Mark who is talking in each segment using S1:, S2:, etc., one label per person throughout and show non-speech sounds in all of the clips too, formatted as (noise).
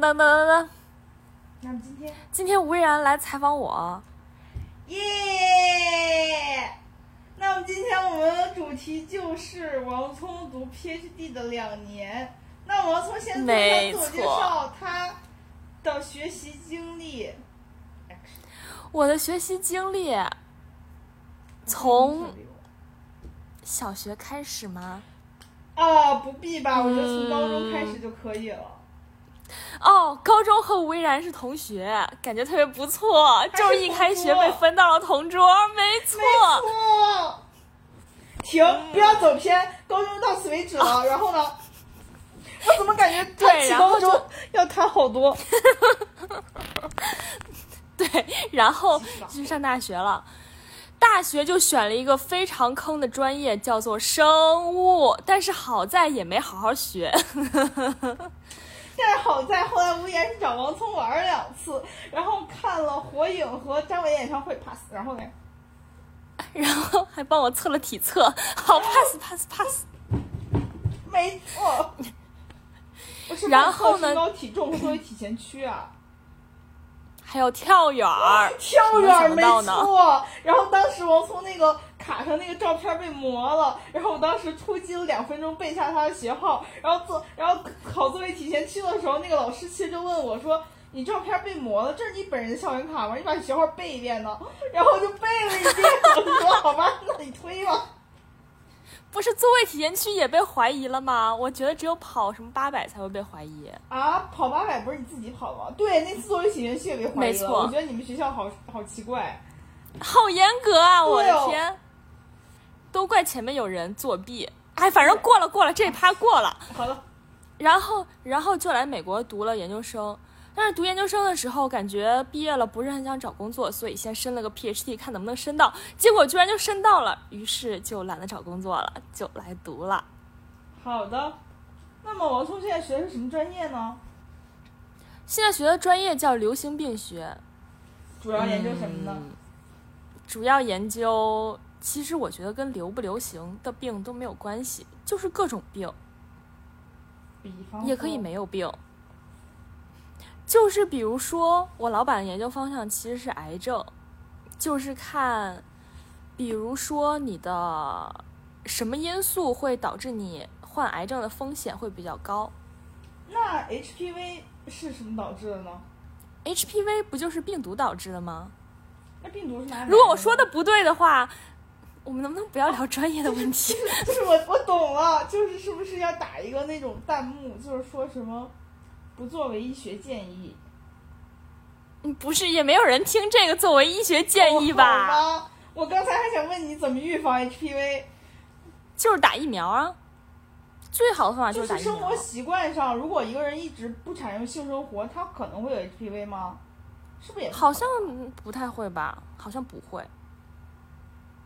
S1: 噔噔噔噔噔，
S2: 那么今天，
S1: 今天吴依然来采访我，
S2: 耶！那么今天我们的主题就是王聪读 PhD 的两年。那王聪先做一下自我介绍，他的学习经历。
S1: 我的学习经历从小学开始吗？
S2: 啊，不必吧，我觉得从高中开始就可以了。
S1: 哦，高中和吴依然是同学，感觉特别不错。就是一开学被分到了同桌，
S2: 没
S1: 错。
S2: 没错。停，不要走偏，高中到此为止了。然后呢？我怎么感觉
S1: 对，然后
S2: 就要谈好多？(laughs)
S1: 对，然后去上大学了。大学就选了一个非常坑的专业，叫做生物。但是好在也没好好学。
S2: 但是好在后来无言是找王聪玩了两次，然后看了火影和张伟演唱会 pass，然后呢？
S1: 然后还帮我测了体测，好 pass (laughs) pass pass。
S2: 没错。
S1: 然后呢？
S2: 身高体重和作为体前屈啊。
S1: 还有跳远儿，
S2: 跳远儿没错。然后当时王聪那个卡上那个照片被磨了，然后我当时突击了两分钟背下他的学号，然后做，然后考作业提前去的时候，那个老师其实就问我说：“你照片被磨了，这是你本人的校园卡吗？你把学号背一遍呢？” (laughs) 然后我就背了一遍。我说：“好吧，那你推吧。”
S1: 不是座位体验区也被怀疑了吗？我觉得只有跑什么八百才会被怀疑
S2: 啊！跑八百不是你自己跑的吗？对，那次座位体验区也被怀疑了。没错，我觉得你们学校好好奇怪，
S1: 好严格啊！我的天，都怪前面有人作弊。哎，反正过了过了，这一趴过了。
S2: 好了，
S1: 然后然后就来美国读了研究生。但是读研究生的时候，感觉毕业了不是很想找工作，所以先申了个 PhD，看能不能申到。结果居然就申到了，于是就懒得找工作了，就来读了。
S2: 好的，那么王聪现在学的是什么专业呢？
S1: 现在学的专业叫流行病学。
S2: 主要研究什么呢？
S1: 主要研究，其实我觉得跟流不流行的病都没有关系，就是各种病。
S2: 比方
S1: 也可以没有病。就是比如说，我老板的研究方向其实是癌症，就是看，比如说你的什么因素会导致你患癌症的风险会比较高。
S2: 那 HPV 是什么导致的呢
S1: ？HPV 不就是病毒导致的吗？
S2: 那病毒是哪？
S1: 如果我说的不对的话，我们能不能不要聊专业的问题？
S2: 就是我我懂了，就是是不是要打一个那种弹幕，就是说什么？不作为医学建议，
S1: 嗯，不是，也没有人听这个作为医学建议
S2: 吧？我刚才还想问你怎么预防 HPV，
S1: 就是打疫苗啊。最好的方法
S2: 就
S1: 是打疫苗。
S2: 生活习惯上，如果一个人一直不产生性生活，他可能会有 HPV 吗？是不是也？
S1: 好像不太会吧？好像不会。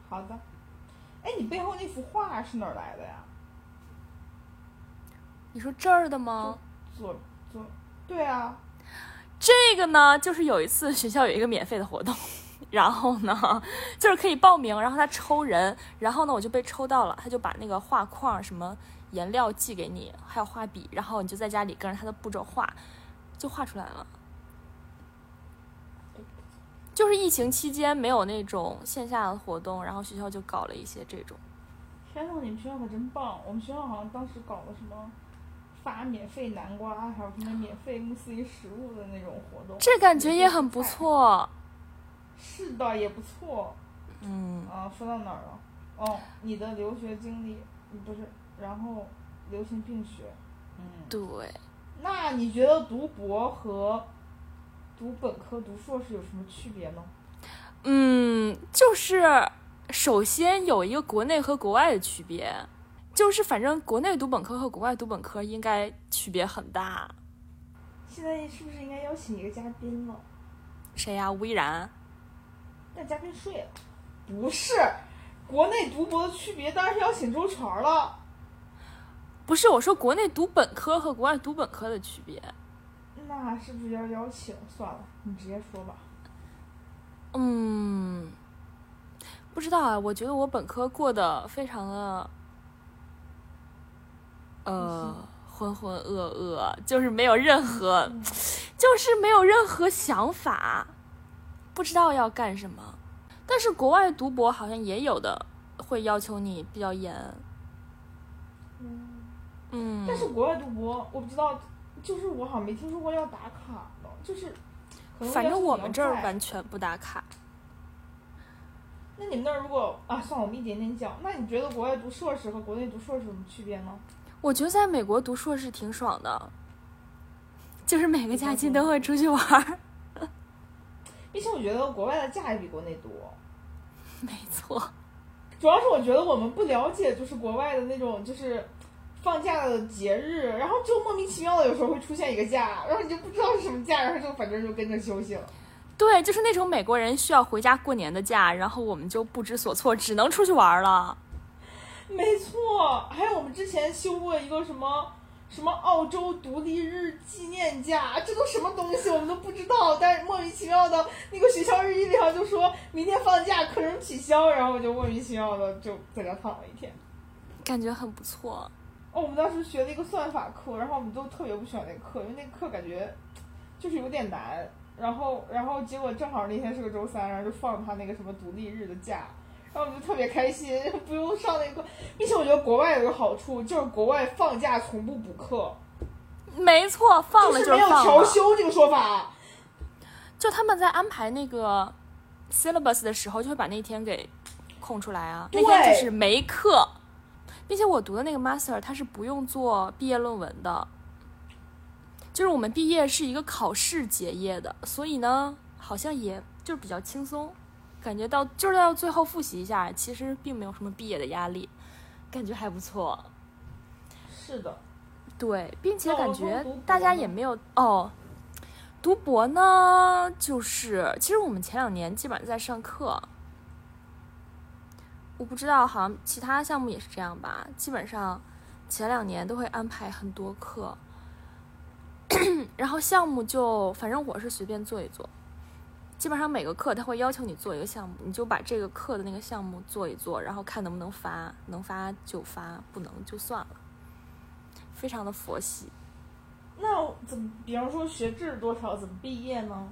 S2: 好的。哎，你背后那幅画是哪儿来的呀？
S1: 你说这儿的吗？
S2: 左。对啊，
S1: 这个呢，就是有一次学校有一个免费的活动，(laughs) 然后呢，就是可以报名，然后他抽人，然后呢，我就被抽到了，他就把那个画框、什么颜料寄给你，还有画笔，然后你就在家里跟着他的步骤画，就画出来了。就是疫情期间没有那种线下的活动，然后学校就搞了一些这种。
S2: 天呐，你们学校可真棒！我们学校好像当时搞了什么。发免费南瓜，还有什么免费穆斯林食物的那种活动，
S1: 这感觉也很不错。
S2: 是的，也不错。
S1: 嗯。
S2: 啊，说到哪儿了？哦，你的留学经历，不是，然后流行病学。嗯。
S1: 对。
S2: 那你觉得读博和读本科、读硕士有什么区别呢？
S1: 嗯，就是首先有一个国内和国外的区别。就是反正国内读本科和国外读本科应该区别很大。
S2: 现在是不是应该邀请一个嘉宾了？
S1: 谁呀？吴依然。
S2: 但嘉宾睡了。不是，国内读博的区别当然是邀请周全了。
S1: 不是，我说国内读本科和国外读本科的区别。
S2: 那是不是要邀请？算了，你直接说吧。
S1: 嗯，不知道啊。我觉得我本科过得非常的。呃，浑浑噩噩，就是没有任何，就是没有任何想法，不知道要干什么。但是国外读博好像也有的会要求你比较严。
S2: 嗯，
S1: 嗯，
S2: 但是国外读博，我不知道，就是我好像没听说过要打卡的，就是
S1: 反正我们这儿完全不打卡。
S2: 那你们那儿如果啊，算了，我们一点点讲。那你觉得国外读硕士和国内读硕士有什么区别呢？
S1: 我觉得在美国读硕士挺爽的，就是每个假期都会出去玩儿。
S2: 并且我觉得国外的假也比国内多。
S1: 没错，(laughs)
S2: 主要是我觉得我们不了解，就是国外的那种就是放假的节日，然后就莫名其妙的有时候会出现一个假，然后你就不知道是什么假，然后就反正就跟着休息了。
S1: 对，就是那种美国人需要回家过年的假，然后我们就不知所措，只能出去玩儿了。(laughs)
S2: 没错，还有我们之前修过一个什么什么澳洲独立日纪念假，这都什么东西我们都不知道，但是莫名其妙的那个学校日历上就说明天放假，课程取消，然后我就莫名其妙的就在家躺了一天。
S1: 感觉很不错。
S2: 哦，我们当时学了一个算法课，然后我们都特别不喜欢那个课，因为那个课感觉就是有点难。然后，然后结果正好那天是个周三，然后就放他那个什么独立日的假，然后我们就特别开心，(laughs) 不用上那个课。并且我觉得国外有个好处，就是国外放假从不补课，
S1: 没错，放了
S2: 就是没有。调休这个说法。
S1: 就他们在安排那个 syllabus 的时候，就会把那天给空出来啊。那天就是没课，并且我读的那个 master 它是不用做毕业论文的，就是我们毕业是一个考试结业的，所以呢，好像也就是比较轻松，感觉到就是到最后复习一下，其实并没有什么毕业的压力，感觉还不错。
S2: 是的，
S1: 对，并且感觉大家也没有哦。读博呢，就是其实我们前两年基本上在上课，我不知道，好像其他项目也是这样吧。基本上前两年都会安排很多课，(coughs) 然后项目就反正我是随便做一做。基本上每个课他会要求你做一个项目，你就把这个课的那个项目做一做，然后看能不能发，能发就发，不能就算了。非常的佛系。
S2: 那我怎么，比方说学制多少，怎么毕业呢？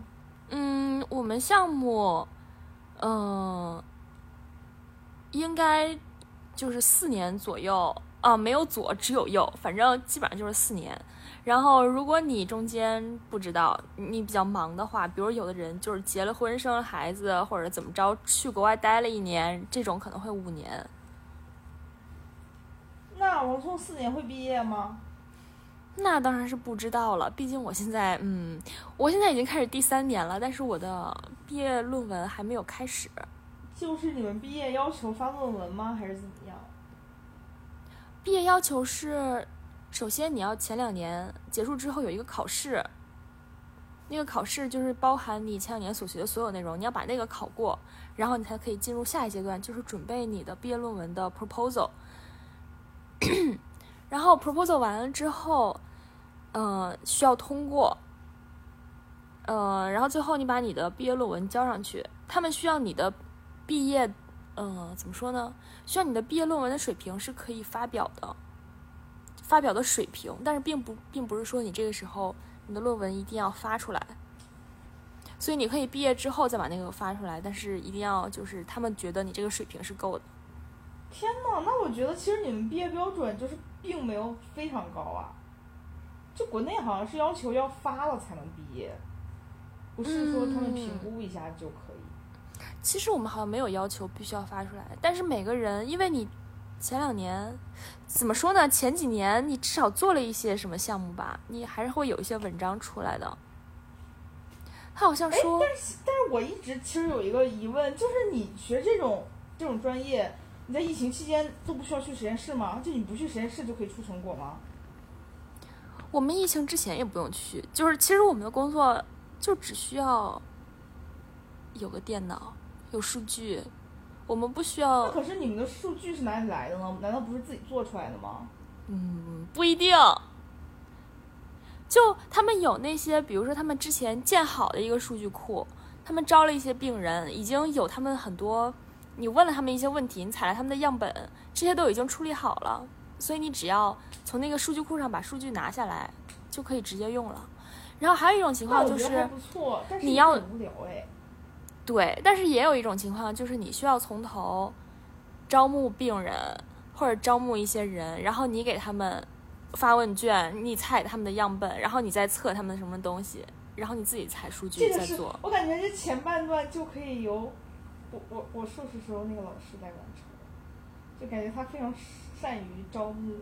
S1: 嗯，我们项目，嗯、应该就是四年左右啊，没有左，只有右，反正基本上就是四年。然后，如果你中间不知道你比较忙的话，比如有的人就是结了婚、生了孩子，或者怎么着去国外待了一年，这种可能会五年。
S2: 那我从四年会毕业吗？
S1: 那当然是不知道了，毕竟我现在，嗯，我现在已经开始第三年了，但是我的毕业论文还没有开始。
S2: 就是你们毕业要求发论文吗？还是怎么样？
S1: 毕业要求是，首先你要前两年结束之后有一个考试，那个考试就是包含你前两年所学的所有内容，你要把那个考过，然后你才可以进入下一阶段，就是准备你的毕业论文的 proposal。(clears throat) 然后 proposal 完了之后，呃，需要通过，呃，然后最后你把你的毕业论文交上去，他们需要你的毕业，呃，怎么说呢？需要你的毕业论文的水平是可以发表的，发表的水平，但是并不并不是说你这个时候你的论文一定要发出来，所以你可以毕业之后再把那个发出来，但是一定要就是他们觉得你这个水平是够的。
S2: 天呐，那我觉得其实你们毕业标准就是并没有非常高啊。就国内好像是要求要发了才能毕业，不是说他们评估一下就可以。
S1: 其实我们好像没有要求必须要发出来，但是每个人，因为你前两年怎么说呢？前几年你至少做了一些什么项目吧，你还是会有一些文章出来的。他好像
S2: 哎，
S1: 说，
S2: 但是但是我一直其实有一个疑问，就是你学这种这种专业，你在疫情期间都不需要去实验室吗？就你不去实验室就可以出成果吗？
S1: 我们疫情之前也不用去，就是其实我们的工作就只需要有个电脑，有数据，我们不需
S2: 那
S1: 要，
S2: 可是你们的数据是哪里来的呢？难道不是自己做出来的吗？
S1: 嗯，不一定。就他们有那些，比如说他们之前建好的一个数据库，他们招了一些病人，已经有他们很多，你问了他们一些问题，你采了他们的样本，这些都已经处理好了，所以你只要从那个数据库上把数据拿下来，就可以直接用了。然后还有一种情况就是，
S2: 不错，但是
S1: 你要
S2: 无聊哎。
S1: 对，但是也有一种情况就是你需要从头招募病人或者招募一些人，然后你给他们发问卷，你采他们的样本，然后你再测他们什么东西，然后你自己采数据再做。
S2: 我感觉这前半段就可以由我我我硕士时候那个老师来完成，就感觉他非常善于招募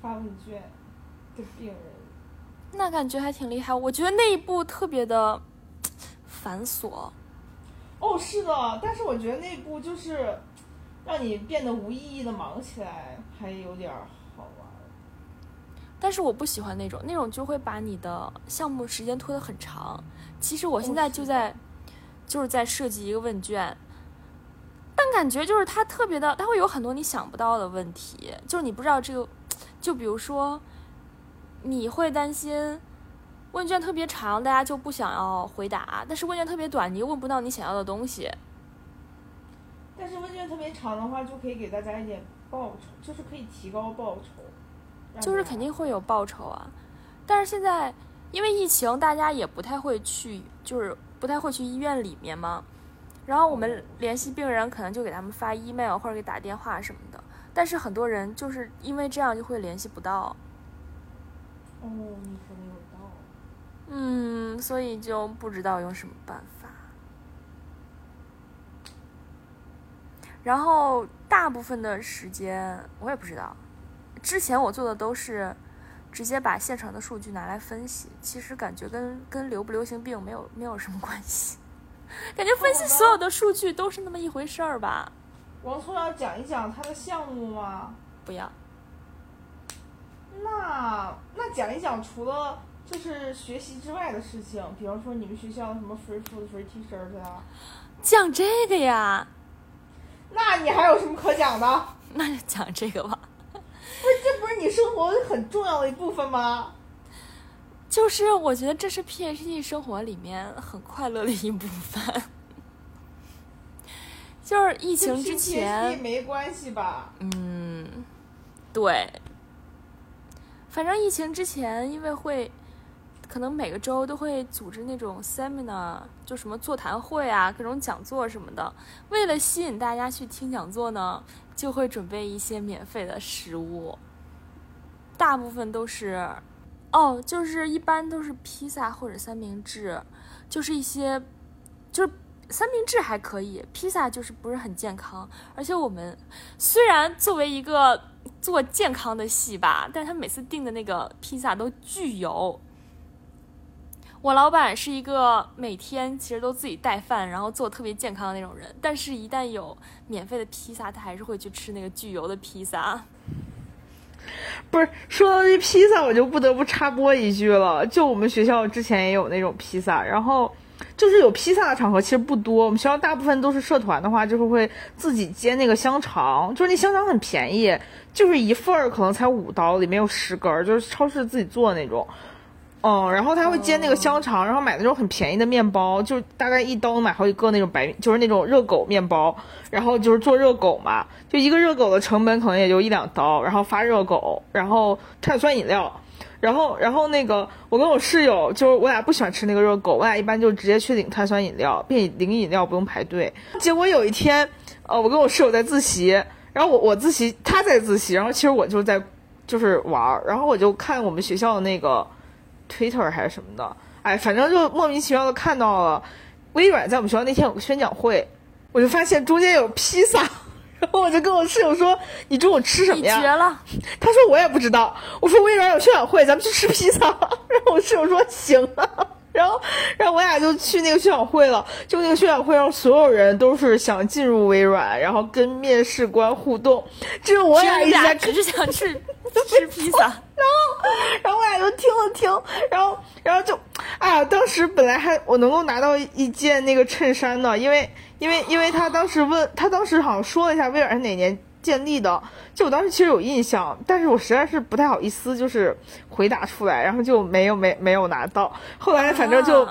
S2: 发问卷的病人。
S1: 那感觉还挺厉害，我觉得那一步特别的 (tsk) 繁琐。
S2: 哦，是的，但是我觉得那部就是让你变得无意义的忙起来，还有点好玩。
S1: 但是我不喜欢那种，那种就会把你的项目时间拖得很长。其实我现在就在，就是在设计一个问卷，但感觉就是它特别的，它会有很多你想不到的问题，就是你不知道这个，就比如说，你会担心。问卷特别长，大家就不想要回答；但是问卷特别短，你又问不到你想要的东西。
S2: 但是问卷特别长的话，就可以给大家一点报酬，就是可以提高报酬。
S1: 就是肯定会有报酬啊！但是现在因为疫情，大家也不太会去，就是不太会去医院里面嘛。然后我们联系病人，可能就给他们发 email 或者给打电话什么的。但是很多人就是因为这样就会联系不到。
S2: 哦，你说的有。
S1: 嗯，所以就不知道用什么办法。然后大部分的时间我也不知道。之前我做的都是直接把现场的数据拿来分析，其实感觉跟跟流不流行病没有没有什么关系。感觉分析所有的数据都是那么一回事儿吧。
S2: 王聪要讲一讲他的项目吗？
S1: 不要。
S2: 那那讲一讲除了。就是学习之外的事情，比方说你们学校什么 free food free T-shirt 啊，
S1: 讲这个呀？
S2: 那你还有什么可讲的？
S1: 那就讲这个吧。
S2: 不是，这不是你生活很重要的一部分吗？
S1: 就是我觉得这是 PhD 生活里面很快乐的一部分。就是疫情之前
S2: 没关系吧？
S1: 嗯，对。反正疫情之前，因为会。可能每个周都会组织那种 seminar，就什么座谈会啊，各种讲座什么的。为了吸引大家去听讲座呢，就会准备一些免费的食物。大部分都是，哦，就是一般都是披萨或者三明治，就是一些，就是三明治还可以，披萨就是不是很健康。而且我们虽然作为一个做健康的系吧，但他每次订的那个披萨都巨油。我老板是一个每天其实都自己带饭，然后做特别健康的那种人，但是，一旦有免费的披萨，他还是会去吃那个巨油的披萨。
S2: 不是说到这披萨，我就不得不插播一句了。就我们学校之前也有那种披萨，然后就是有披萨的场合其实不多。我们学校大部分都是社团的话，就是会自己煎那个香肠，就是那香肠很便宜，就是一份儿可能才五刀，里面有十根，就是超市自己做那种。哦，然后他会煎那个香肠，然后买那种很便宜的面包，就大概一刀买好几个那种白，就是那种热狗面包，然后就是做热狗嘛，就一个热狗的成本可能也就一两刀，然后发热狗，然后碳酸饮料，然后然后那个我跟我室友，就是我俩不喜欢吃那个热狗，我俩一般就直接去领碳酸饮料，并且领饮料不用排队。结果有一天，呃，我跟我室友在自习，然后我我自习，他在自习，然后其实我就在就是玩，然后我就看我们学校的那个。Twitter 还是什么的，哎，反正就莫名其妙的看到了微软在我们学校那天有个宣讲会，我就发现中间有披萨，然后我就跟我室友说：“你中午吃什么呀？”
S1: 绝了！
S2: 他说：“我也不知道。”我说：“微软有宣讲会，咱们去吃披萨。(laughs) ”然后我室友说：“行。”然后，然后我俩就去那个宣讲会了。就那个宣讲会上，所有人都是想进入微软，然后跟面试官互动。只有我俩一直在，
S1: 只是想吃吃披萨。(laughs)
S2: 然后，然后我俩就听了听，然后，然后就，哎呀，当时本来还我能够拿到一件那个衬衫呢，因为，因为，因为他当时问他当时好像说了一下微软是哪年。建立的，就我当时其实有印象，但是我实在是不太好意思，就是回答出来，然后就没有没没有拿到。后来反正就，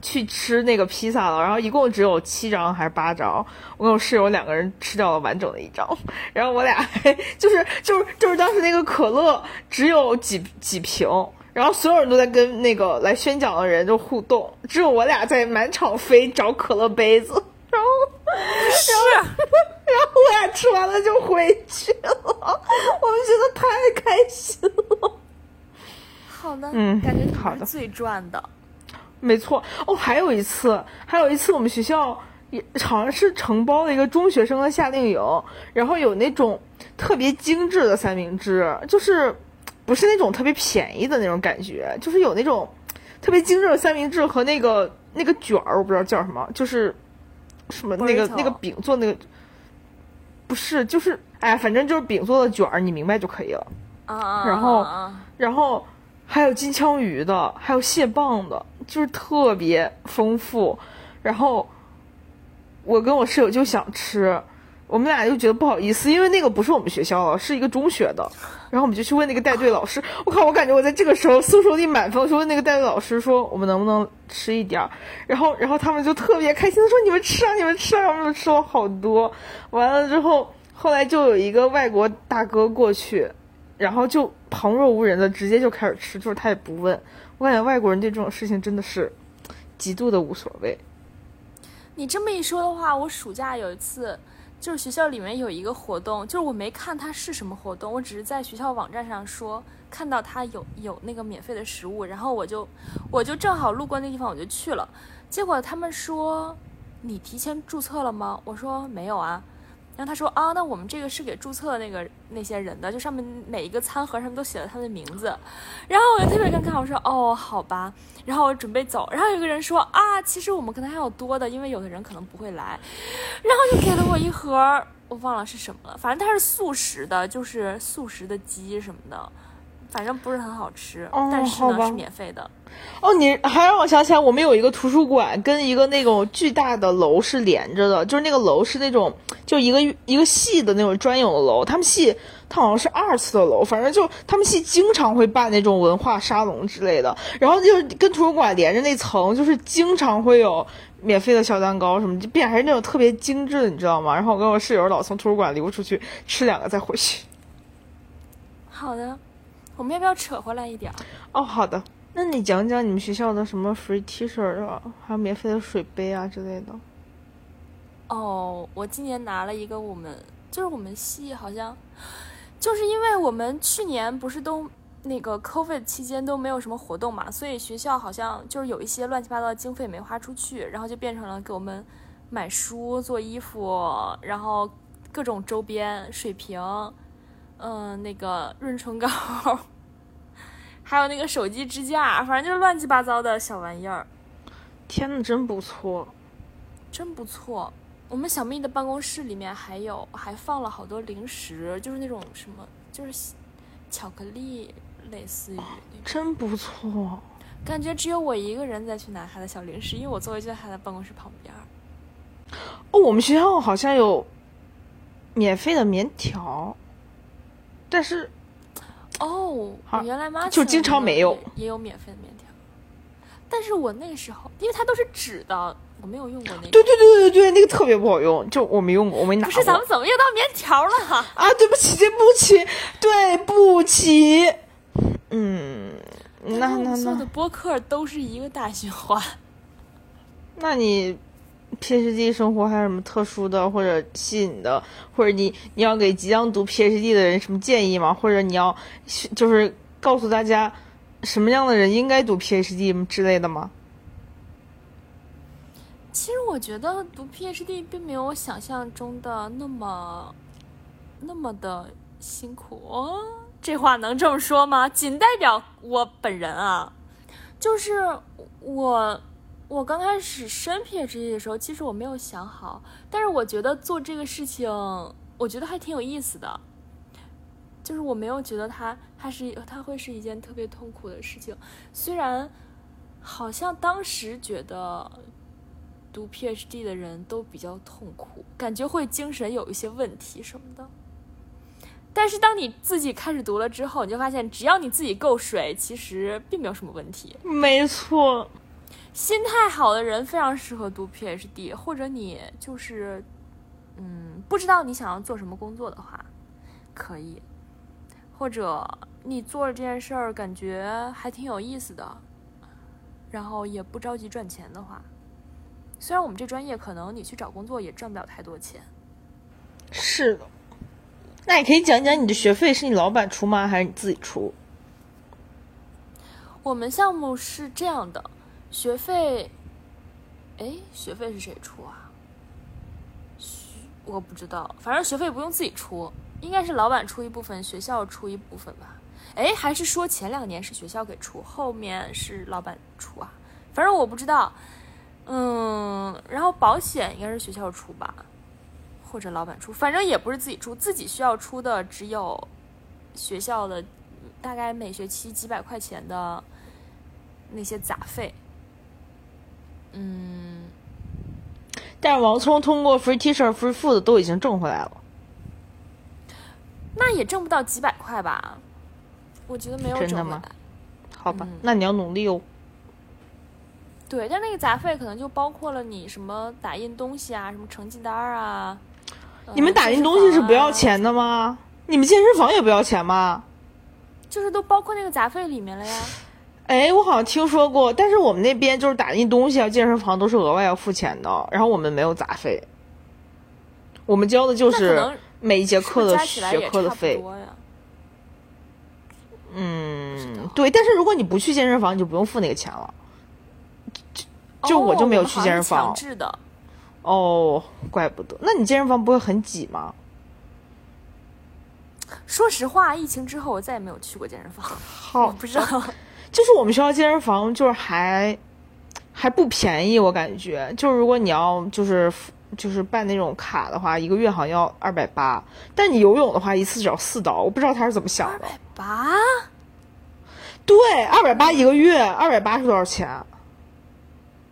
S2: 去吃那个披萨了，然后一共只有七张还是八张，我跟我室友两个人吃掉了完整的一张，然后我俩就是就是就是当时那个可乐只有几几瓶，然后所有人都在跟那个来宣讲的人就互动，只有我俩在满场飞找可乐杯子，然后
S1: 是，
S2: 然后我俩吃完了就回去了，我们觉得太开心了。
S1: 好的，
S2: 嗯
S1: 感觉你
S2: 好的
S1: 最赚的。
S2: 没错。哦，还有一次，还有一次，我们学校也好像是承包了一个中学生的夏令营，然后有那种特别精致的三明治，就是不是那种特别便宜的那种感觉，就是有那种特别精致的三明治和那个那个卷儿，我不知道叫什么，就是什么那个那个饼做那个，不是，就是哎呀，反正就是饼做的卷儿，你明白就可以了。
S1: 啊啊，
S2: 然后然后还有金枪鱼的，还有蟹棒的，就是特别丰富。然后我跟我室友就想吃，我们俩就觉得不好意思，因为那个不是我们学校的，是一个中学的。然后我们就去问那个带队老师，我靠，我感觉我在这个时候搜索力满分，我就问那个带队老师说，我们能不能吃一点儿？然后，然后他们就特别开心的说，你们吃啊，你们吃啊，我们就吃了好多。完了之后，后来就有一个外国大哥过去，然后就旁若无人的直接就开始吃，就是他也不问。我感觉外国人对这种事情真的是极度的无所谓。
S1: 你这么一说的话，我暑假有一次，就是学校里面有一个活动，就是我没看它是什么活动，我只是在学校网站上说看到它有有那个免费的食物，然后我就我就正好路过那地方，我就去了。结果他们说你提前注册了吗？我说没有啊。然后他说啊，那我们这个是给注册那个那些人的，就上面每一个餐盒上面都写了他的名字。然后我就特别尴尬，我说哦，好吧。然后我准备走，然后有个人说啊，其实我们可能还有多的，因为有的人可能不会来。然后就给了我一盒，我忘了是什么了，反正它是素食的，就是素食的鸡什么的，反正不是很好吃，
S2: 哦
S1: 但是呢是免费的。
S2: 哦，你还让我想起来，我们有一个图书馆跟一个那种巨大的楼是连着的，就是那个楼是那种就一个一个系的那种专有的楼，他们系他好像是二次的楼，反正就他们系经常会办那种文化沙龙之类的，然后就是跟图书馆连着那层，就是经常会有免费的小蛋糕什么，就并且还是那种特别精致的，你知道吗？然后我跟我室友老从图书馆溜出去吃两个再回去。
S1: 好的，我们要不要扯回来一点儿？
S2: 哦，好的。那你讲讲你们学校的什么 free T 恤啊，还有免费的水杯啊之类的。
S1: 哦，我今年拿了一个我们就是我们系好像，就是因为我们去年不是都那个 COVID 期间都没有什么活动嘛，所以学校好像就是有一些乱七八糟的经费没花出去，然后就变成了给我们买书、做衣服，然后各种周边、水瓶，嗯、那个润唇膏，还有那个手机支架，反正就是乱七八糟的小玩意儿。
S2: 天呐，真不错！
S1: 真不错。我们小蜜的办公室里面还有还放了好多零食，就是那种什么，就是巧克力，类似于。
S2: 真不错。
S1: 感觉只有我一个人在去拿他的小零食，因为我座位就在他的办公室旁边。
S2: 哦，我们学校好像有免费的棉条，但是
S1: 哦，我原来妈
S2: 就经常没有
S1: 也有免费的面条，但是我那时候因为它都是纸的，我没有用过那个。
S2: 对对对对对，那个特别不好用，就我没用过，我没拿过。
S1: 不是，咱们怎么又到面条了？
S2: 啊，对不起，对不起，对不起。嗯，那那那
S1: 的，播客都是一个大循环。
S2: 那你 PhD 生活还有什么特殊的或者吸引的，或者你你要给即将读 PhD 的人什么建议吗？或者你要就是告诉大家什么样的人应该读 PhD 之类的吗？
S1: 其实我觉得读 PhD 并没有我想象中的那么那么的辛苦。这话能这么说吗？仅代表我本人啊。就是我，我刚开始申 PhD 的时候，其实我没有想好，但是我觉得做这个事情，我觉得还挺有意思的。就是我没有觉得它它是它会是一件特别痛苦的事情，虽然好像当时觉得读 PhD 的人都比较痛苦，感觉会精神有一些问题什么的。但是当你自己开始读了之后，你就发现只要你自己够水，其实并没有什么问题。
S2: 没错，
S1: 心态好的人非常适合读 PhD，或者你就是嗯不知道你想要做什么工作的话，可以，或者你做了这件事儿感觉还挺有意思的，然后也不着急赚钱的话，虽然我们这专业可能你去找工作也赚不了太多钱。
S2: 是的，那你可以讲讲你的学费是你老板出吗，还是你自己出？
S1: 我们项目是这样的。学费，哎，学费是谁出啊？我不知道，反正学费不用自己出，应该是老板出一部分，学校出一部分吧。哎，还是说前两年是学校给出，后面是老板出啊？反正我不知道。嗯，然后保险应该是学校出吧，或者老板出，反正也不是自己出，自己需要出的只有学校的大概每学期几百块钱的那些杂费。嗯，
S2: 但是王聪通过 free teacher free food 都已经挣回来了，
S1: 那也挣不到几百块吧？我觉得没有
S2: 真的吗？好吧，那你要努力哦。
S1: 对，但那个杂费可能就包括了你什么打印东西啊，什么成绩单啊。
S2: 你们打印东西是不要钱的吗？你们健身房也不要钱吗？
S1: 就是都包括那个杂费里面了呀。
S2: 哎，我好像听说过，但是我们那边就是打印东西啊，健身房都是额外要付钱的，然后我们没有杂费，我们交的就是每一节课的学科的费。嗯，对，但是如果你不去健身房，你就不用付那个钱了。就我就没有去健身房。
S1: 强制的。
S2: 哦，怪不得。那你健身房不会很挤吗？
S1: 说实话，疫情之后我再也没有去过健身房。
S2: 好，
S1: 不知道。
S2: 就是我们学校健身房就是还还不便宜，我感觉就是如果你要就是就是办那种卡的话，一个月好像要二百八，但你游泳的话一次只要四刀，我不知道他是怎么想的。二
S1: 百八？
S2: 对，二百八一个月，二百八是多少钱？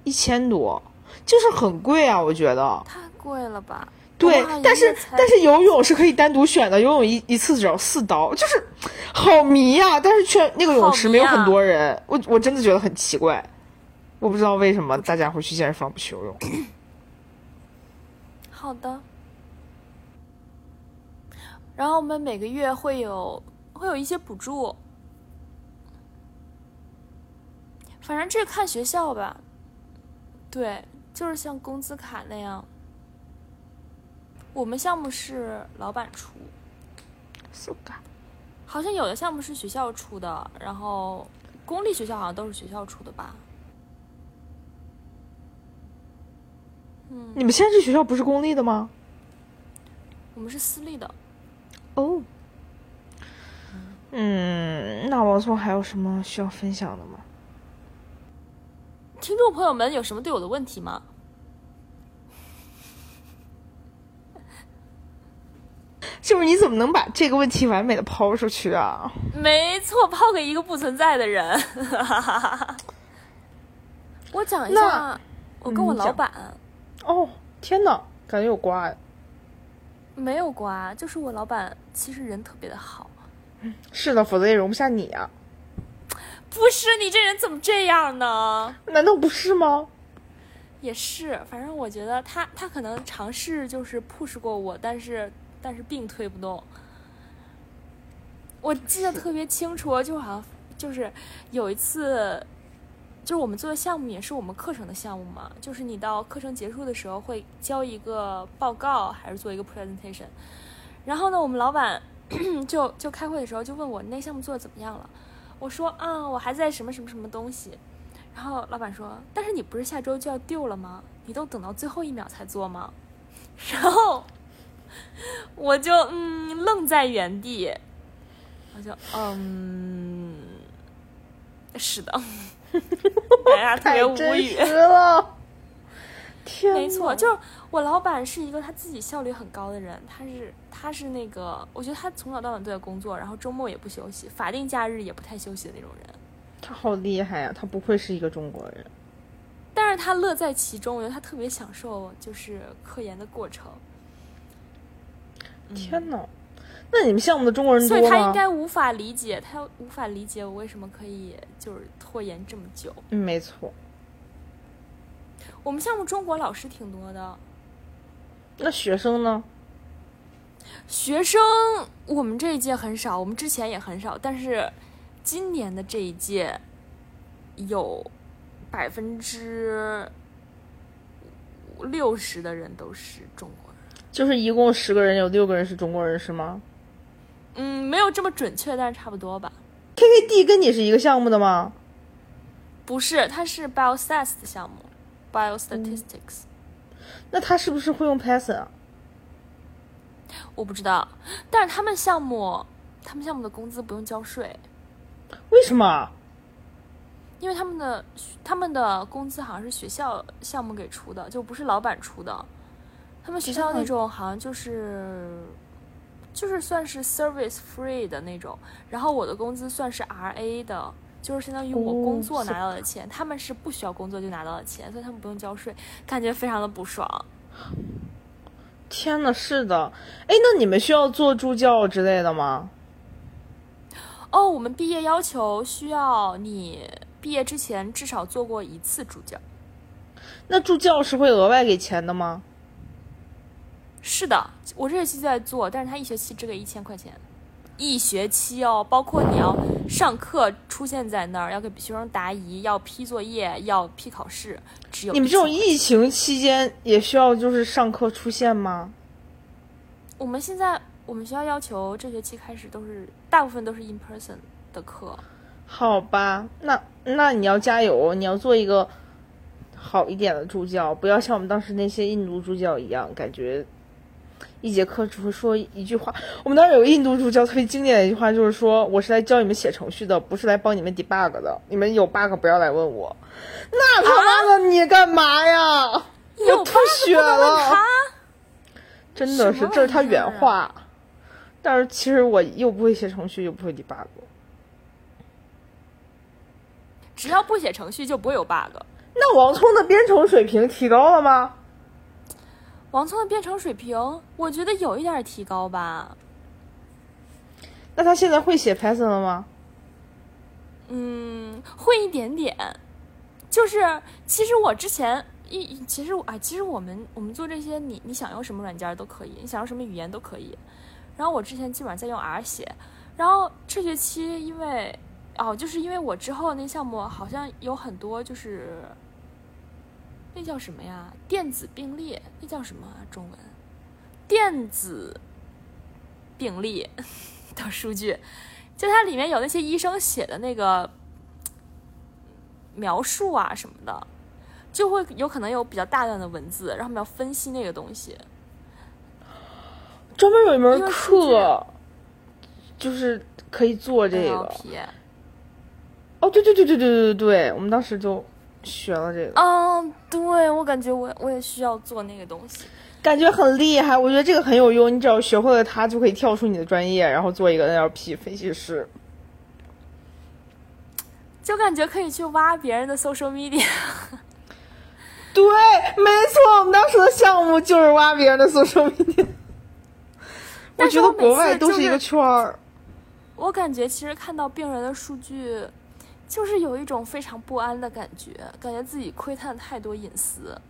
S2: 一千多，就是很贵啊，我觉得。
S1: 太贵了吧？
S2: 对，但是但是游泳是可以单独选的，游泳一一次只要四刀，就是好迷呀！但是却那个泳池没有很多人，我我真的觉得很奇怪，我不知道为什么大家会去健身房不去游泳。(clears throat)
S1: 好的，然后我们每个月会有会有一些补助，反正这看学校吧，对，就是像工资卡那样。我们项目是老板出，好像有的项目是学校出的，然后公立学校好像都是学校出的吧？
S2: 嗯，你们现在这学校不是公立的吗？
S1: 我们是私立的。
S2: 哦，嗯，那王聪还有什么需要分享的吗？
S1: 听众朋友们，有什么对我的问题吗？
S2: 就是你怎么能把这个问题完美的抛出去啊？
S1: 没错，抛给一个不存在的人。(laughs) 我讲一下，我跟我老板。
S2: 哦，天哪，感觉有瓜呀。
S1: 没有瓜，就是我老板其实人特别的好。
S2: 是的，否则也容不下你啊。
S1: 不是你这人怎么这样呢？
S2: 难道不是吗？
S1: 也是，反正我觉得他他可能尝试就是 push 过我，但是。但是并推不动。我记得特别清楚，就好像就是有一次，就是我们做的项目也是我们课程的项目嘛，就是你到课程结束的时候会交一个报告，还是做一个 presentation。然后呢，我们老板 (coughs) 就就开会的时候就问我那项目做的怎么样了，我说啊，我还在什么什么什么东西。然后老板说，但是你不是下周就要丢了吗？你都等到最后一秒才做吗？(laughs) 然后。(laughs) 我就嗯愣在原地，我就嗯，是的，(laughs) 哎呀特别无语
S2: 了。天，
S1: 没错，就是我老板是一个他自己效率很高的人，他是他是那个，我觉得他从早到晚都在工作，然后周末也不休息，法定假日也不太休息的那种人。
S2: 他好厉害呀！他不愧是一个中国人，
S1: 但是他乐在其中，我觉得他特别享受就是科研的过程。
S2: 天哪，那你们项目的中国人
S1: 多吗？所以他应该无法理解，他无法理解我为什么可以就是拖延这么久。
S2: 嗯，没错。
S1: 我们项目中国老师挺多的。
S2: 那学生呢？
S1: 学生我们这一届很少，我们之前也很少，但是今年的这一届有百分之六十的人都是中国人。
S2: 就是一共十个人，有六个人是中国人，是吗？
S1: 嗯，没有这么准确，但是差不多吧。
S2: KKD 跟你是一个项目的吗？
S1: 不是，它是 Biostats 的项目，Biostatistics。
S2: 那他是不是会用 Python 啊？
S1: 我不知道，但是他们项目，他们项目的工资不用交税。
S2: 为什么？
S1: 因为他们的他们的工资好像是学校项目给出的，就不是老板出的。他们学校那种好像就是就是算是 service free 的那种，然后我的工资算是 RA 的，就是相当于我工作拿到的钱，他们是不需要工作就拿到的钱，所以他们不用交税，感觉非常的不爽。
S2: 天呐，是的，哎，那你们需要做助教之类的吗？
S1: 哦，我们毕业要求需要你毕业之前至少做过一次助教。
S2: 那助教是会额外给钱的吗？
S1: 是的，我这学期在做，但是他一学期只给一千块钱，一学期哦，包括你要上课出现在那儿，要给学生答疑，要批作业，要批考试，只有
S2: 你们这种疫情期间也需要就是上课出现吗？
S1: 我们现在我们学校要求这学期开始都是大部分都是 in person 的课。
S2: 好吧，那那你要加油，你要做一个好一点的助教，不要像我们当时那些印度助教一样，感觉。一节课只会说一句话。我们当时有个印度助教特别经典的一句话，就是说：“我是来教你们写程序的，不是来帮你们 debug 的。你们有 bug 不要来问我。”那他妈的你干嘛呀？我吐血了！真的是，这是他原话。但是其实我又不会写程序，又不会 debug。
S1: 只要不写程序，就不会有 bug。
S2: 那王聪的编程水平提高了吗？
S1: 王聪的编程水平，我觉得有一点提高吧。
S2: 那他现在会写 Python 了吗？
S1: 嗯，会一点点。就是，其实我之前一，其实啊，其实我们我们做这些，你你想用什么软件都可以，你想用什么语言都可以。然后我之前基本上在用 R 写，然后这学期因为哦，就是因为我之后那项目好像有很多就是。那叫什么呀？电子病历。那叫什么？中文电子病例 (laughs) 的数据，就它里面有那些医生写的那个描述啊什么的，就会有可能有比较大量的文字，然后我们要分析那个东西。
S2: 专门有一门课，就是可以做这个题。哦，对对对对对对对，我们当时就。学了这个，
S1: 嗯，对我感觉我我也需要做那个东西，
S2: 感觉很厉害。我觉得这个很有用，你只要学会了它，就可以跳出你的专业，然后做一个 NLP 分析师。
S1: 就感觉可以去挖别人的 social media。(laughs)
S2: 对，没错，我们当时的项目就是挖别人的 social media。(laughs) 我觉得国外都是一个圈儿。
S1: 我感觉其实看到病人的数据。就是有一种非常不安的感觉，感觉自己窥探太多隐私。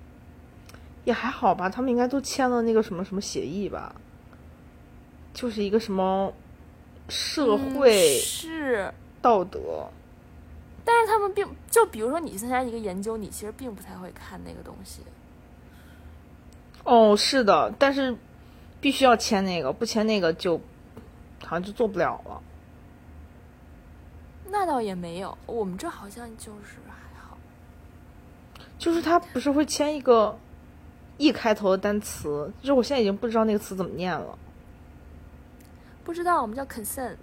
S2: 也还好吧，他们应该都签了那个什么什么协议吧？就是一个什么社会
S1: 是
S2: 道德。
S1: 但是他们并就比如说你参加一个研究，你其实并不太会看那个东西。
S2: 哦，是的，但是必须要签那个，不签那个就好像就做不了了。
S1: 那倒也没有，我们这好像就是还好。
S2: 就是他不是会签一个 “e” 开头的单词，就是我现在已经不知道那个词怎么念了。
S1: 不知道，我们叫 consent。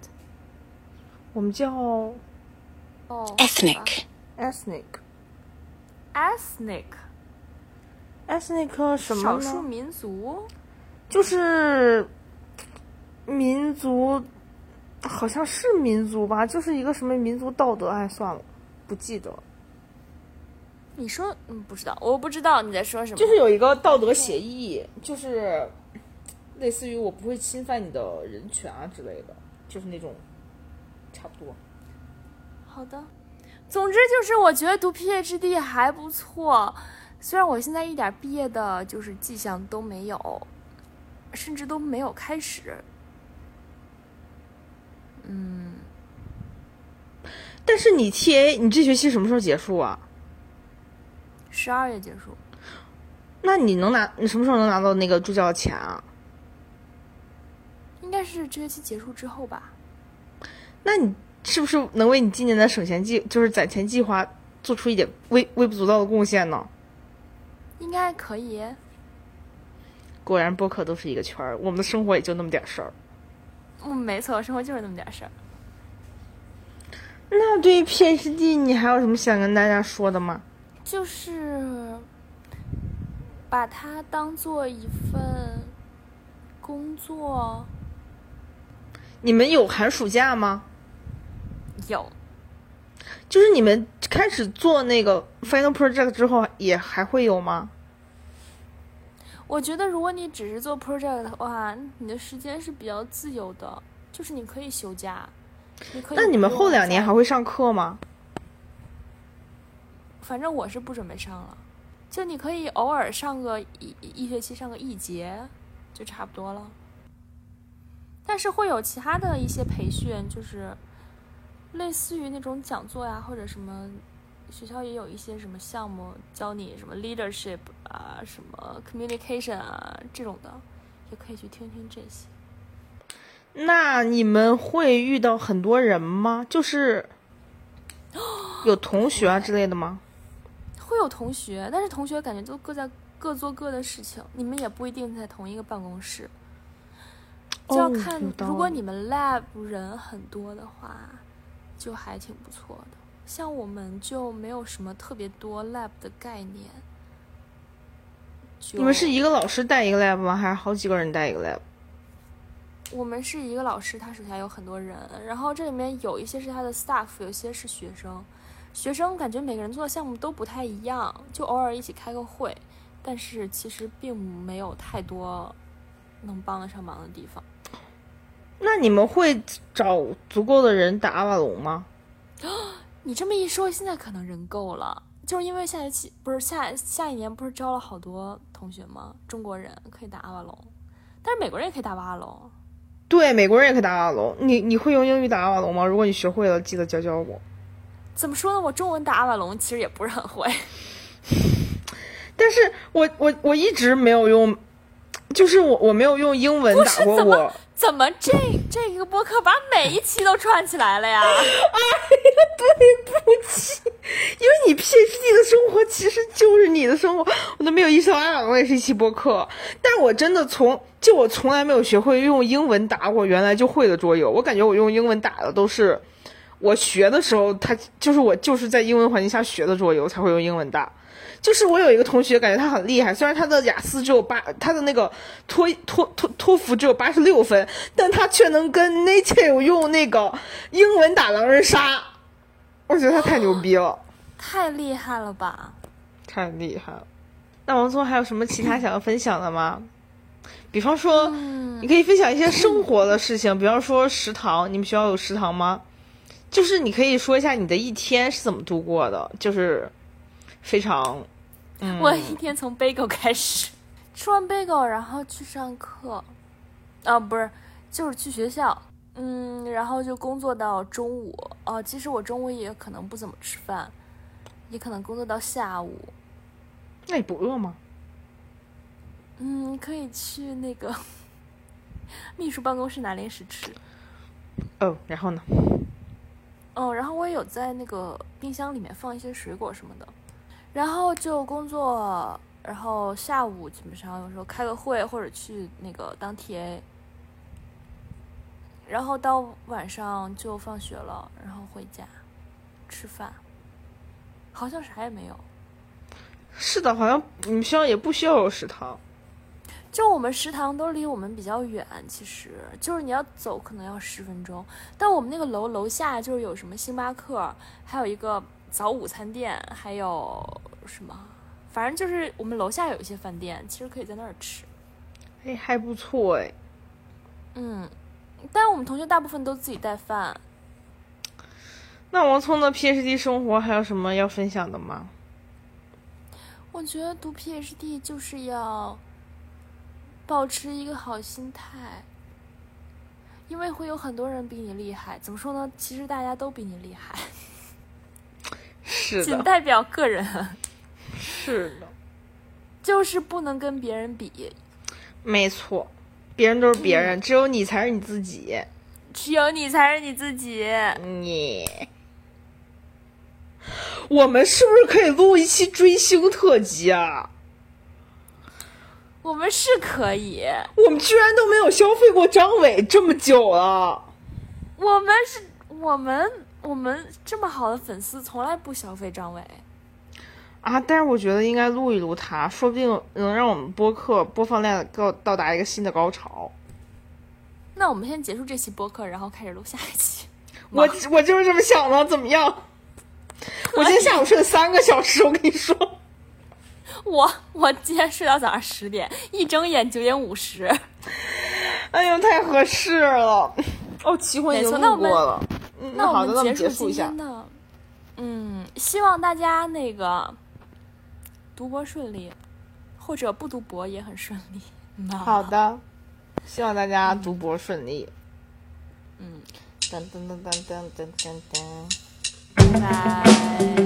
S2: 我们叫
S1: 哦
S2: ，ethnic，ethnic，ethnic 什么
S1: 少数民族，
S2: 就是民族。好像是民族吧，就是一个什么民族道德，哎，算了，不记得。
S1: 你说，嗯，不知道，我不知道你在说什么。
S2: 就是有一个道德协议，就是类似于我不会侵犯你的人权啊之类的，就是那种差不多。
S1: 好的，总之就是我觉得读 PhD 还不错，虽然我现在一点毕业的就是迹象都没有，甚至都没有开始。嗯，
S2: 但是你 TA，你这学期什么时候结束啊？
S1: 十二月结束。
S2: 那你能拿？你什么时候能拿到那个助教的钱啊？
S1: 应该是这学期结束之后吧。
S2: 那你是不是能为你今年的省钱计，就是攒钱计划做出一点微微不足道的贡献呢？
S1: 应该可以。
S2: 果然播客都是一个圈儿，我们的生活也就那么点事儿。
S1: 嗯，没错，生活就是那么点事儿。
S2: 那对于 PhD，你还有什么想跟大家说的吗？
S1: 就是把它当做一份工作。
S2: 你们有寒暑假吗？
S1: 有。
S2: 就是你们开始做那个 final project 之后，也还会有吗？
S1: 我觉得，如果你只是做 project 的话，你的时间是比较自由的，就是你可以休假，你可以。
S2: 那你们后两年还会上课吗？
S1: 反正我是不准备上了，就你可以偶尔上个一一学期上个一节，就差不多了。但是会有其他的一些培训，就是类似于那种讲座呀，或者什么。学校也有一些什么项目教你什么 leadership 啊，什么 communication 啊这种的，也可以去听听这些。
S2: 那你们会遇到很多人吗？就是 (gasps) 有同学啊之类的吗？
S1: 会有同学，但是同学感觉都各在各做各的事情，你们也不一定在同一个办公室。就要看，如果你们 lab 人很多的话，就还挺不错的。像我们就没有什么特别多 lab 的概念。
S2: 你们是一个老师带一个 lab 吗？还是好几个人带一个 lab？
S1: 我们是一个老师，他手下有很多人，然后这里面有一些是他的 staff，有些是学生。学生感觉每个人做的项目都不太一样，就偶尔一起开个会，但是其实并没有太多能帮得上忙的地方。
S2: 那你们会找足够的人打阿瓦隆吗？
S1: 你这么一说，现在可能人够了，就是因为下学期不是下下一年不是招了好多同学吗？中国人可以打阿瓦隆，但是美国人也可以打阿瓦隆。
S2: 对，美国人也可以打阿瓦隆。你你会用英语打阿瓦隆吗？如果你学会了，记得教教我。
S1: 怎么说呢？我中文打阿瓦隆其实也不是很会，(laughs)
S2: 但是我我我一直没有用，就是我我没有用英文打过我。
S1: 怎么这这个播客把每一期都串起来了呀？(laughs) 哎呀，
S2: 对不起，因为你 PhD 的生活其实就是你的生活，我都没有意识到我也是一期播客。但我真的从就我从来没有学会用英文打过原来就会的桌游，我感觉我用英文打的都是我学的时候，他就是我就是在英文环境下学的桌游才会用英文打。就是我有一个同学，感觉他很厉害。虽然他的雅思只有八，他的那个托托托托福只有八十六分，但他却能跟 native 用那个英文打狼人杀。我觉得他太牛逼了，(gasps)
S1: 太厉害了吧！
S2: 太厉害了。那王聪还有什么其他想要分享的吗？比方说，你可以分享一些生活的事情，比方说食堂，你们学校有食堂吗？就是你可以说一下你的一天是怎么度过的，就是非常。
S1: 我一天从 bagel (laughs) 开始，吃完 bagel 然后去上课，啊不是，就是去学校，嗯，然后就工作到中午。哦，其实我中午也可能不怎么吃饭，也可能工作到下午。
S2: 那你不饿吗？
S1: 嗯，可以去那个 (laughs) 秘书办公室拿零食吃。
S2: 哦，然后呢？
S1: 哦，然后我也有在那个冰箱里面放一些水果什么的。然后就工作，然后下午基本上有时候开个会或者去那个当 TA，然后到晚上就放学了，然后回家吃饭，好像啥也没有。
S2: 是的，好像你们学校也不需要有食堂。
S1: 就我们食堂都离我们比较远，其实就是你要走可能要十分钟，但我们那个楼楼下就是有什么星巴克，还有一个。早午餐店还有什么？反正就是我们楼下有一些饭店，其实可以在那儿吃。
S2: 哎，还不错哎。
S1: 嗯，但我们同学大部分都自己带饭。
S2: 那王聪的 PhD 生活还有什么要分享的吗？
S1: 我觉得读 PhD 就是要保持一个好心态，因为会有很多人比你厉害。怎么说呢？其实大家都比你厉害，(laughs)
S2: 是，
S1: 仅代表个人，
S2: 是的，(laughs)
S1: 就是不能跟别人比。
S2: 没错，别人都是别人，只有你才是你自己。
S1: 只有你才是你自己。
S2: 你，我们是不是可以录一期追星特辑啊？
S1: 我们是可以，
S2: 我们居然都没有消费过张伟这么久了。
S1: 我们是，我们我们这么好的粉丝，从来不消费张伟。
S2: 啊！但是我觉得应该录一录他，说不定能让我们播客播放量到到达一个新的高潮。
S1: 那我们先结束这期播客，然后开始录下一期。
S2: 我我就是这么想的，怎么样？我今天下午睡了三个小时，我跟你说。
S1: 我 (laughs) 我今天睡到早上十点，一睁眼九点五十。
S2: 哎呀，太合适了！哦，奇魂已经录过了。嗯，
S1: 那
S2: 好的，那
S1: 我们结
S2: 束一下。
S1: 嗯，希望大家那个读博顺利，或者不读博也很顺利。
S2: 好的。(laughs) 希望大家读博顺利。
S1: 嗯，
S2: 噔噔噔噔噔噔噔噔，
S1: 拜拜。